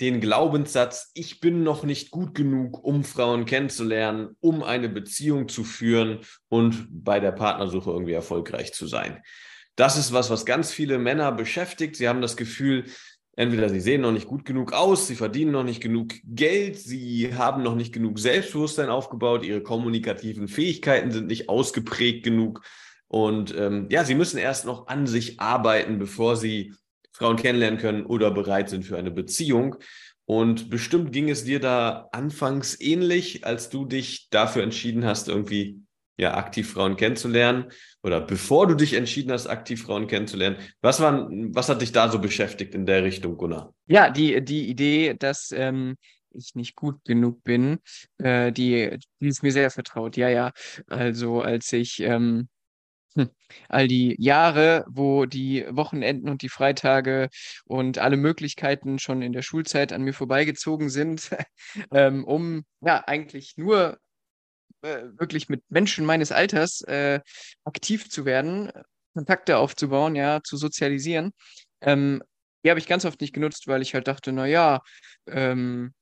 den Glaubenssatz, ich bin noch nicht gut genug, um Frauen kennenzulernen, um eine Beziehung zu führen und bei der Partnersuche irgendwie erfolgreich zu sein. Das ist was, was ganz viele Männer beschäftigt. Sie haben das Gefühl, entweder sie sehen noch nicht gut genug aus, sie verdienen noch nicht genug Geld, sie haben noch nicht genug Selbstbewusstsein aufgebaut, ihre kommunikativen Fähigkeiten sind nicht ausgeprägt genug. Und ähm, ja, sie müssen erst noch an sich arbeiten, bevor sie Frauen kennenlernen können oder bereit sind für eine Beziehung. Und bestimmt ging es dir da anfangs ähnlich, als du dich dafür entschieden hast, irgendwie ja aktiv Frauen kennenzulernen oder bevor du dich entschieden hast, aktiv Frauen kennenzulernen. Was war, was hat dich da so beschäftigt in der Richtung, Gunnar? Ja, die, die Idee, dass ähm, ich nicht gut genug bin, äh, die, die ist mir sehr vertraut. Ja, ja. Also als ich ähm, hm. All die Jahre, wo die Wochenenden und die Freitage und alle Möglichkeiten schon in der Schulzeit an mir vorbeigezogen sind, ähm, um ja eigentlich nur äh, wirklich mit Menschen meines Alters äh, aktiv zu werden, Kontakte aufzubauen, ja, zu sozialisieren. Ähm, die habe ich ganz oft nicht genutzt, weil ich halt dachte, na ja, ähm,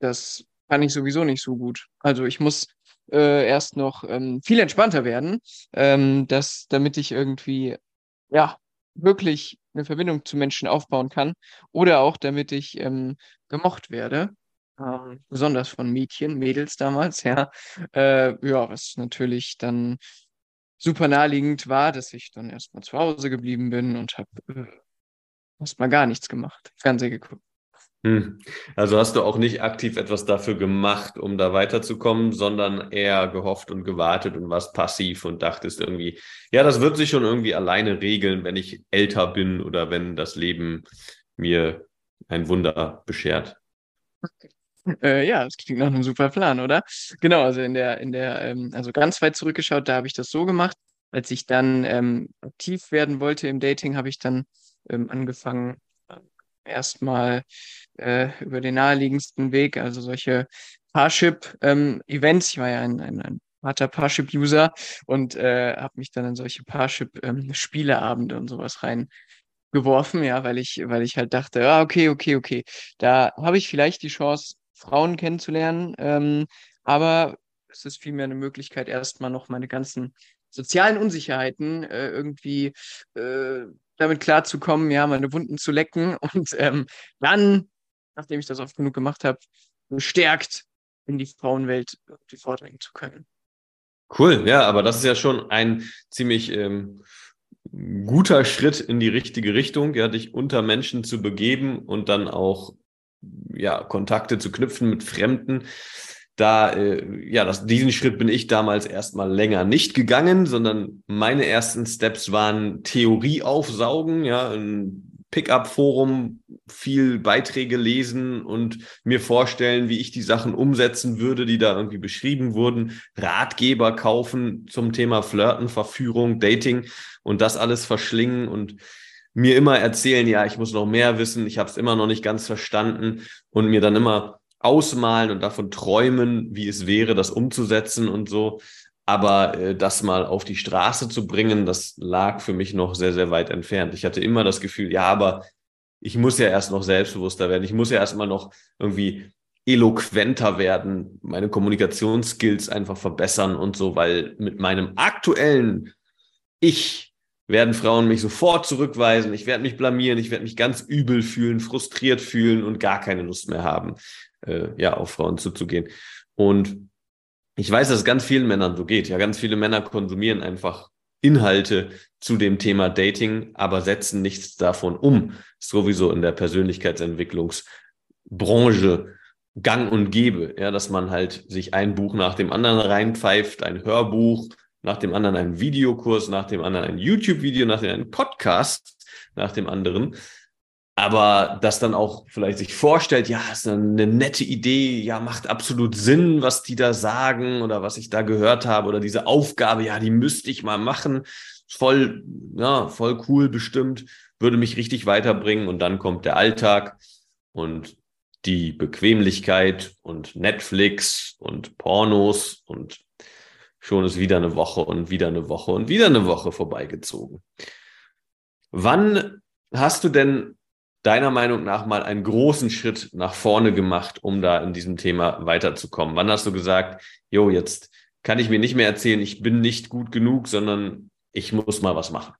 das kann ich sowieso nicht so gut. Also ich muss äh, erst noch ähm, viel entspannter werden, ähm, dass, damit ich irgendwie, ja, wirklich eine Verbindung zu Menschen aufbauen kann oder auch damit ich ähm, gemocht werde. Ähm, besonders von Mädchen, Mädels damals, ja. Äh, ja, was natürlich dann super naheliegend war, dass ich dann erstmal zu Hause geblieben bin und habe äh, erstmal gar nichts gemacht, Fernsehen geguckt. Hm. Also hast du auch nicht aktiv etwas dafür gemacht, um da weiterzukommen, sondern eher gehofft und gewartet und warst passiv und dachtest irgendwie, ja, das wird sich schon irgendwie alleine regeln, wenn ich älter bin oder wenn das Leben mir ein Wunder beschert. Äh, ja, das klingt nach einem super Plan, oder? Genau, also in der, in der, ähm, also ganz weit zurückgeschaut, da habe ich das so gemacht. Als ich dann ähm, aktiv werden wollte im Dating, habe ich dann ähm, angefangen, erstmal äh, über den naheliegendsten Weg, also solche Parship-Events. Ähm, ich war ja ein, ein, ein harter Parship-User und äh, habe mich dann in solche Parship-Spieleabende ähm, und sowas reingeworfen, ja, weil ich, weil ich halt dachte, ah, okay, okay, okay, da habe ich vielleicht die Chance, Frauen kennenzulernen, ähm, aber es ist vielmehr eine Möglichkeit, erstmal noch meine ganzen sozialen Unsicherheiten äh, irgendwie äh, damit klarzukommen, ja, meine Wunden zu lecken und ähm, dann, nachdem ich das oft genug gemacht habe, bestärkt in die Frauenwelt vordringen zu können. Cool, ja, aber das ist ja schon ein ziemlich ähm, guter Schritt in die richtige Richtung, ja, dich unter Menschen zu begeben und dann auch ja, Kontakte zu knüpfen mit Fremden da, äh, ja, das, diesen Schritt bin ich damals erstmal länger nicht gegangen, sondern meine ersten Steps waren Theorie aufsaugen, ja, ein Pickup-Forum, viel Beiträge lesen und mir vorstellen, wie ich die Sachen umsetzen würde, die da irgendwie beschrieben wurden, Ratgeber kaufen zum Thema Flirten, Verführung, Dating und das alles verschlingen und mir immer erzählen, ja, ich muss noch mehr wissen, ich habe es immer noch nicht ganz verstanden und mir dann immer ausmalen und davon träumen, wie es wäre, das umzusetzen und so. Aber äh, das mal auf die Straße zu bringen, das lag für mich noch sehr, sehr weit entfernt. Ich hatte immer das Gefühl, ja, aber ich muss ja erst noch selbstbewusster werden. Ich muss ja erstmal noch irgendwie eloquenter werden, meine Kommunikationsskills einfach verbessern und so, weil mit meinem aktuellen Ich werden Frauen mich sofort zurückweisen, ich werde mich blamieren, ich werde mich ganz übel fühlen, frustriert fühlen und gar keine Lust mehr haben äh, ja, auf Frauen zuzugehen. Und ich weiß, dass es ganz vielen Männern so geht. Ja, ganz viele Männer konsumieren einfach Inhalte zu dem Thema Dating, aber setzen nichts davon um. Sowieso in der Persönlichkeitsentwicklungsbranche gang und gäbe, ja, dass man halt sich ein Buch nach dem anderen reinpfeift, ein Hörbuch, nach dem anderen einen Videokurs, nach dem anderen ein YouTube-Video, nach dem einen Podcast, nach dem anderen. Aber das dann auch vielleicht sich vorstellt, ja, ist eine nette Idee, ja, macht absolut Sinn, was die da sagen oder was ich da gehört habe oder diese Aufgabe, ja, die müsste ich mal machen, voll, ja, voll cool bestimmt, würde mich richtig weiterbringen und dann kommt der Alltag und die Bequemlichkeit und Netflix und Pornos und schon ist wieder eine Woche und wieder eine Woche und wieder eine Woche vorbeigezogen. Wann hast du denn deiner Meinung nach mal einen großen Schritt nach vorne gemacht, um da in diesem Thema weiterzukommen? Wann hast du gesagt, jo, jetzt kann ich mir nicht mehr erzählen, ich bin nicht gut genug, sondern ich muss mal was machen?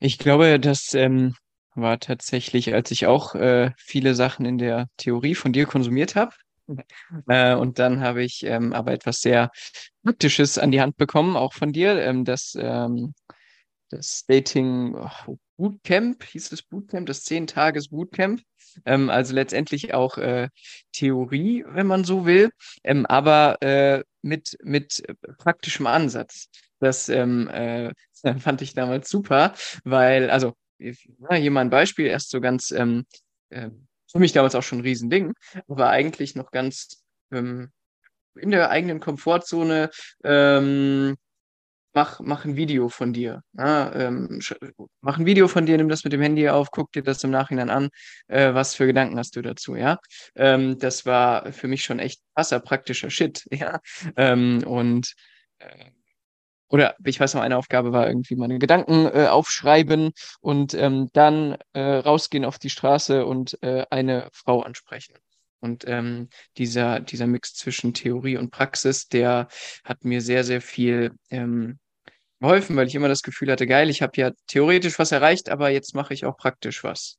Ich glaube, das ähm, war tatsächlich, als ich auch äh, viele Sachen in der Theorie von dir konsumiert habe. Äh, und dann habe ich ähm, aber etwas sehr Praktisches an die Hand bekommen, auch von dir, ähm, das, ähm, das Dating, oh, Bootcamp, hieß es Bootcamp, das 10-Tages-Bootcamp. Ähm, also letztendlich auch äh, Theorie, wenn man so will, ähm, aber äh, mit, mit praktischem Ansatz. Das ähm, äh, fand ich damals super, weil, also hier mal ein Beispiel, erst so ganz, ähm, äh, für mich damals auch schon ein Riesending, aber eigentlich noch ganz ähm, in der eigenen Komfortzone ähm, mach, mach ein Video von dir. Ja, ähm, mach ein Video von dir, nimm das mit dem Handy auf, guck dir das im Nachhinein an. Äh, was für Gedanken hast du dazu, ja? Ähm, das war für mich schon echt krasser praktischer Shit, ja. Ähm, und äh, oder ich weiß noch, eine Aufgabe war irgendwie meine Gedanken äh, aufschreiben und ähm, dann äh, rausgehen auf die Straße und äh, eine Frau ansprechen. Und ähm, dieser, dieser Mix zwischen Theorie und Praxis, der hat mir sehr, sehr viel ähm, geholfen, weil ich immer das Gefühl hatte, geil, ich habe ja theoretisch was erreicht, aber jetzt mache ich auch praktisch was.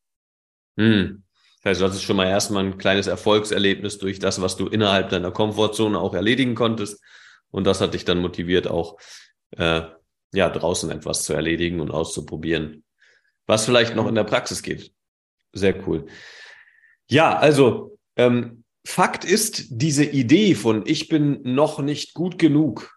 Hm. Das heißt, du hattest schon mal erstmal ein kleines Erfolgserlebnis durch das, was du innerhalb deiner Komfortzone auch erledigen konntest. Und das hat dich dann motiviert, auch äh, ja, draußen etwas zu erledigen und auszuprobieren. Was vielleicht noch in der Praxis geht. Sehr cool. Ja, also ähm, Fakt ist, diese Idee von ich bin noch nicht gut genug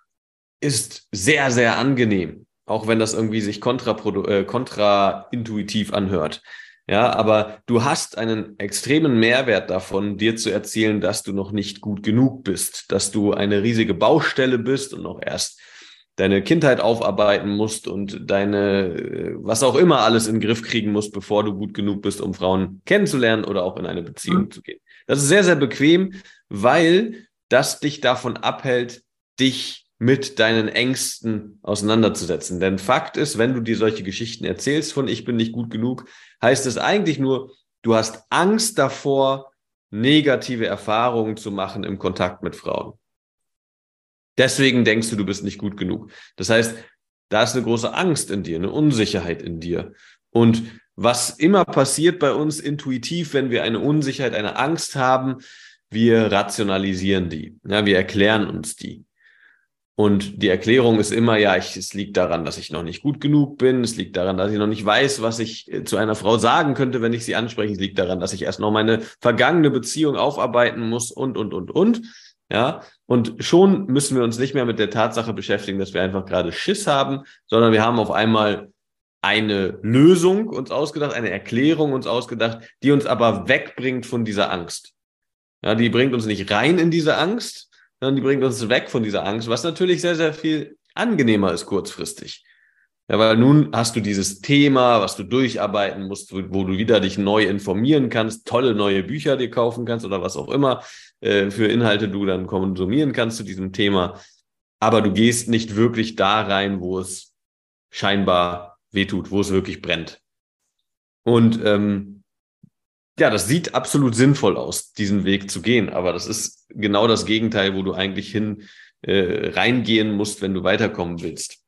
ist sehr, sehr angenehm, auch wenn das irgendwie sich äh, kontraintuitiv anhört. Ja, aber du hast einen extremen Mehrwert davon, dir zu erzählen, dass du noch nicht gut genug bist, dass du eine riesige Baustelle bist und noch erst deine Kindheit aufarbeiten musst und deine, äh, was auch immer alles in den Griff kriegen musst, bevor du gut genug bist, um Frauen kennenzulernen oder auch in eine Beziehung mhm. zu gehen. Das ist sehr, sehr bequem, weil das dich davon abhält, dich mit deinen Ängsten auseinanderzusetzen. Denn Fakt ist, wenn du dir solche Geschichten erzählst von ich bin nicht gut genug, heißt es eigentlich nur, du hast Angst davor, negative Erfahrungen zu machen im Kontakt mit Frauen. Deswegen denkst du, du bist nicht gut genug. Das heißt, da ist eine große Angst in dir, eine Unsicherheit in dir. Und was immer passiert bei uns intuitiv, wenn wir eine Unsicherheit, eine Angst haben, wir rationalisieren die. Ja, wir erklären uns die. Und die Erklärung ist immer, ja, ich, es liegt daran, dass ich noch nicht gut genug bin. Es liegt daran, dass ich noch nicht weiß, was ich äh, zu einer Frau sagen könnte, wenn ich sie anspreche. Es liegt daran, dass ich erst noch meine vergangene Beziehung aufarbeiten muss und, und, und, und. Ja, und schon müssen wir uns nicht mehr mit der Tatsache beschäftigen, dass wir einfach gerade Schiss haben, sondern wir haben auf einmal eine Lösung uns ausgedacht, eine Erklärung uns ausgedacht, die uns aber wegbringt von dieser Angst. Ja, die bringt uns nicht rein in diese Angst, sondern die bringt uns weg von dieser Angst, was natürlich sehr, sehr viel angenehmer ist kurzfristig. Ja, weil nun hast du dieses Thema, was du durcharbeiten musst, wo, du wieder dich neu informieren kannst, tolle neue Bücher dir kaufen kannst oder was auch immer äh, für Inhalte du dann konsumieren kannst zu diesem Thema. Aber du gehst nicht wirklich da rein, wo es scheinbar wehtut, wo es wirklich brennt. Und ähm, ja, das sieht absolut sinnvoll aus, diesen Weg zu gehen. Aber das ist genau das Gegenteil, wo du eigentlich hin äh, reingehen musst, wenn du weiterkommen willst.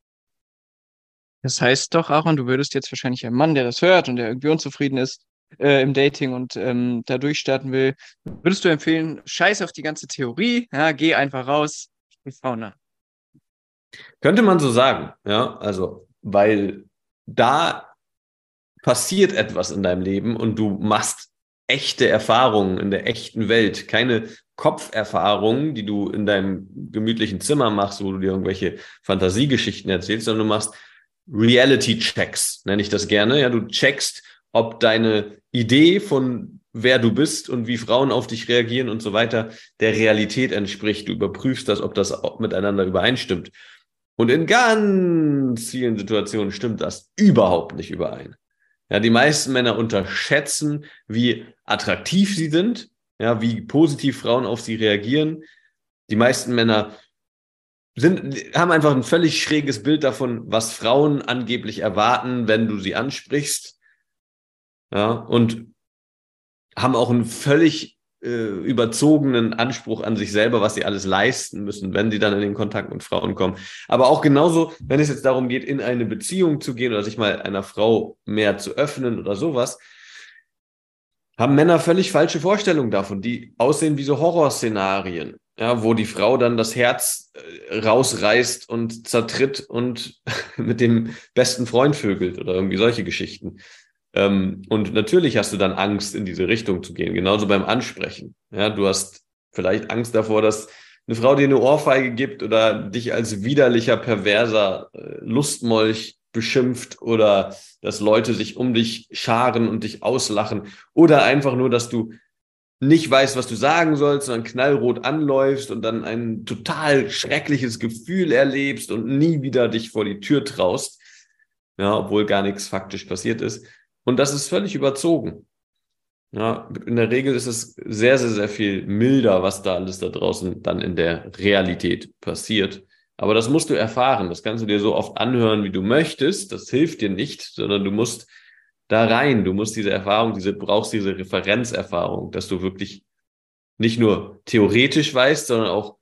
Das heißt doch, Aaron, du würdest jetzt wahrscheinlich ein Mann, der das hört und der irgendwie unzufrieden ist äh, im Dating und ähm, da durchstarten will, würdest du empfehlen, scheiß auf die ganze Theorie, ja, geh einfach raus, sprich Frauen Könnte man so sagen, ja, also, weil da passiert etwas in deinem Leben und du machst echte Erfahrungen in der echten Welt, keine Kopferfahrungen, die du in deinem gemütlichen Zimmer machst, wo du dir irgendwelche Fantasiegeschichten erzählst, sondern du machst Reality-Checks, nenne ich das gerne. Ja, du checkst, ob deine Idee von wer du bist und wie Frauen auf dich reagieren und so weiter der Realität entspricht. Du überprüfst das, ob das miteinander übereinstimmt. Und in ganz vielen Situationen stimmt das überhaupt nicht überein. Ja, die meisten Männer unterschätzen, wie attraktiv sie sind, ja, wie positiv Frauen auf sie reagieren. Die meisten Männer sind, haben einfach ein völlig schräges Bild davon, was Frauen angeblich erwarten, wenn du sie ansprichst. Ja, und haben auch einen völlig äh, überzogenen Anspruch an sich selber, was sie alles leisten müssen, wenn sie dann in den Kontakt mit Frauen kommen. Aber auch genauso, wenn es jetzt darum geht, in eine Beziehung zu gehen oder sich mal einer Frau mehr zu öffnen oder sowas, haben Männer völlig falsche Vorstellungen davon, die aussehen wie so Horrorszenarien ja, wo die Frau dann das Herz äh, rausreißt und zertritt und mit dem besten Freund vögelt oder irgendwie solche Geschichten. Ähm, und natürlich hast du dann Angst, in diese Richtung zu gehen, genauso beim Ansprechen. Ja, du hast vielleicht Angst davor, dass eine Frau dir eine Ohrfeige gibt oder dich als widerlicher, perverser äh, Lustmolch beschimpft oder dass Leute sich um dich scharen und dich auslachen oder einfach nur, dass du nicht weißt, was du sagen sollst, sondern knallrot anläufst und dann ein total schreckliches Gefühl erlebst und nie wieder dich vor die Tür traust, ja, obwohl gar nichts faktisch passiert ist. Und das ist völlig überzogen. Ja, in der Regel ist es sehr, sehr, sehr viel milder, was da alles da draußen dann in der Realität passiert. Aber das musst du erfahren. Das kannst du dir so oft anhören, wie du möchtest. Das hilft dir nicht, sondern du musst da rein. Du musst diese Erfahrung, diese, brauchst diese Referenzerfahrung, dass du wirklich nicht nur theoretisch weißt, sondern auch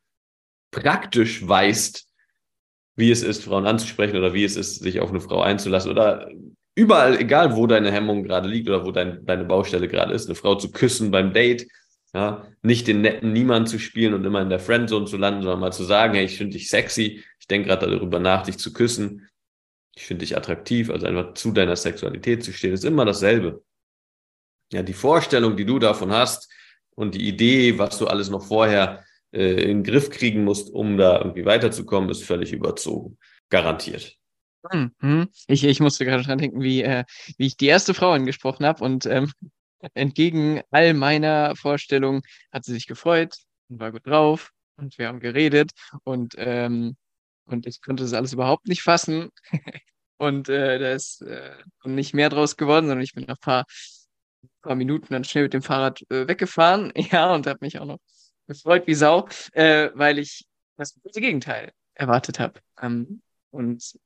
praktisch weißt, wie es ist, Frauen anzusprechen oder wie es ist, sich auf eine Frau einzulassen oder überall, egal wo deine Hemmung gerade liegt oder wo dein, deine Baustelle gerade ist, eine Frau zu küssen beim Date, ja, nicht den netten Niemand zu spielen und immer in der Friendzone zu landen, sondern mal zu sagen, hey, ich finde dich sexy, ich denke gerade darüber nach, dich zu küssen ich finde dich attraktiv, also einfach zu deiner Sexualität zu stehen, ist immer dasselbe. Ja, die Vorstellung, die du davon hast und die Idee, was du alles noch vorher äh, in den Griff kriegen musst, um da irgendwie weiterzukommen, ist völlig überzogen. Garantiert. Mhm. Ich, ich musste gerade dran denken, wie, äh, wie ich die erste Frau angesprochen habe und ähm, entgegen all meiner Vorstellungen hat sie sich gefreut und war gut drauf und wir haben geredet und ähm, und ich konnte das alles überhaupt nicht fassen. und äh, da ist äh, nicht mehr draus geworden, sondern ich bin nach ein paar, paar Minuten dann schnell mit dem Fahrrad äh, weggefahren. Ja, und habe mich auch noch gefreut wie Sau, äh, weil ich das Gegenteil erwartet habe. Ähm, und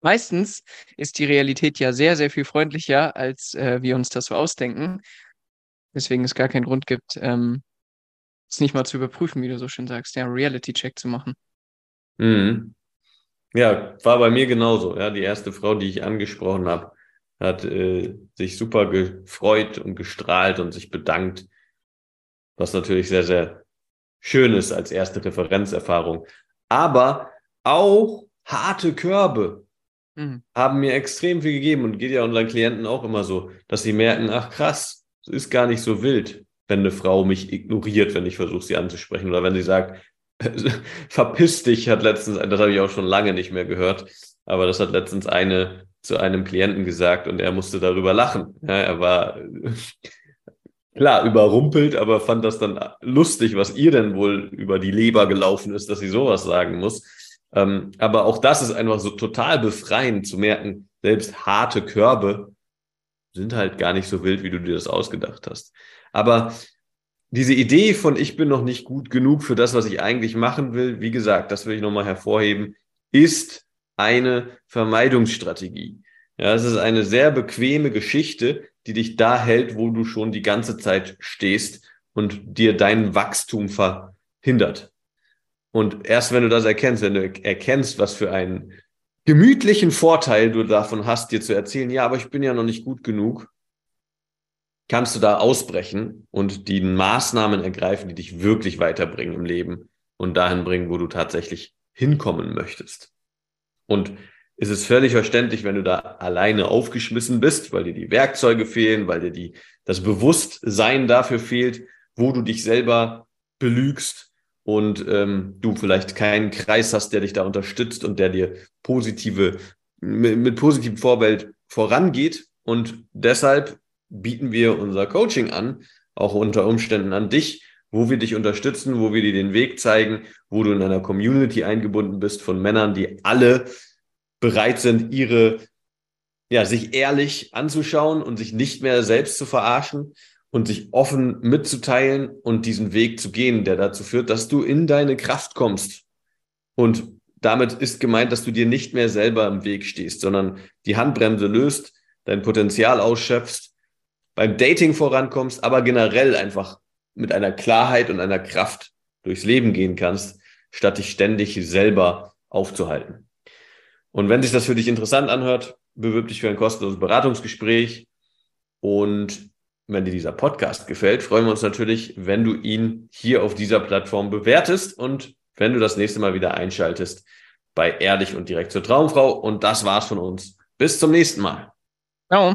meistens ist die Realität ja sehr, sehr viel freundlicher, als äh, wir uns das so ausdenken. Deswegen es gar keinen Grund gibt, ähm, es nicht mal zu überprüfen, wie du so schön sagst, ja, Reality-Check zu machen. Mhm. Ja, war bei mir genauso. Ja, die erste Frau, die ich angesprochen habe, hat äh, sich super gefreut und gestrahlt und sich bedankt, was natürlich sehr, sehr schön ist als erste Referenzerfahrung. Aber auch harte Körbe mhm. haben mir extrem viel gegeben und geht ja unseren Klienten auch immer so, dass sie merken, ach krass, es ist gar nicht so wild, wenn eine Frau mich ignoriert, wenn ich versuche, sie anzusprechen oder wenn sie sagt, verpiss dich hat letztens, das habe ich auch schon lange nicht mehr gehört, aber das hat letztens eine zu einem Klienten gesagt und er musste darüber lachen. Ja, er war klar überrumpelt, aber fand das dann lustig, was ihr denn wohl über die Leber gelaufen ist, dass sie sowas sagen muss. Ähm, aber auch das ist einfach so total befreiend zu merken, selbst harte Körbe sind halt gar nicht so wild, wie du dir das ausgedacht hast. Aber diese Idee von ich bin noch nicht gut genug für das, was ich eigentlich machen will, wie gesagt, das will ich nochmal hervorheben, ist eine Vermeidungsstrategie. Ja, es ist eine sehr bequeme Geschichte, die dich da hält, wo du schon die ganze Zeit stehst und dir dein Wachstum verhindert. Und erst wenn du das erkennst, wenn du erkennst, was für einen gemütlichen Vorteil du davon hast, dir zu erzählen, ja, aber ich bin ja noch nicht gut genug, kannst du da ausbrechen und die Maßnahmen ergreifen, die dich wirklich weiterbringen im Leben und dahin bringen, wo du tatsächlich hinkommen möchtest. Und es ist völlig verständlich, wenn du da alleine aufgeschmissen bist, weil dir die Werkzeuge fehlen, weil dir die, das Bewusstsein dafür fehlt, wo du dich selber belügst und ähm, du vielleicht keinen Kreis hast, der dich da unterstützt und der dir positive, mit, mit positivem Vorbild vorangeht. Und deshalb bieten wir unser Coaching an, auch unter Umständen an dich, wo wir dich unterstützen, wo wir dir den Weg zeigen, wo du in einer Community eingebunden bist von Männern, die alle bereit sind, ihre, ja, sich ehrlich anzuschauen und sich nicht mehr selbst zu verarschen und sich offen mitzuteilen und diesen Weg zu gehen, der dazu führt, dass du in deine Kraft kommst. Und damit ist gemeint, dass du dir nicht mehr selber im Weg stehst, sondern die Handbremse löst, dein Potenzial ausschöpfst, beim Dating vorankommst, aber generell einfach mit einer Klarheit und einer Kraft durchs Leben gehen kannst, statt dich ständig selber aufzuhalten. Und wenn sich das für dich interessant anhört, bewirb dich für ein kostenloses Beratungsgespräch. Und wenn dir dieser Podcast gefällt, freuen wir uns natürlich, wenn du ihn hier auf dieser Plattform bewertest und wenn du das nächste Mal wieder einschaltest bei Ehrlich und direkt zur Traumfrau. Und das war's von uns. Bis zum nächsten Mal. Ciao.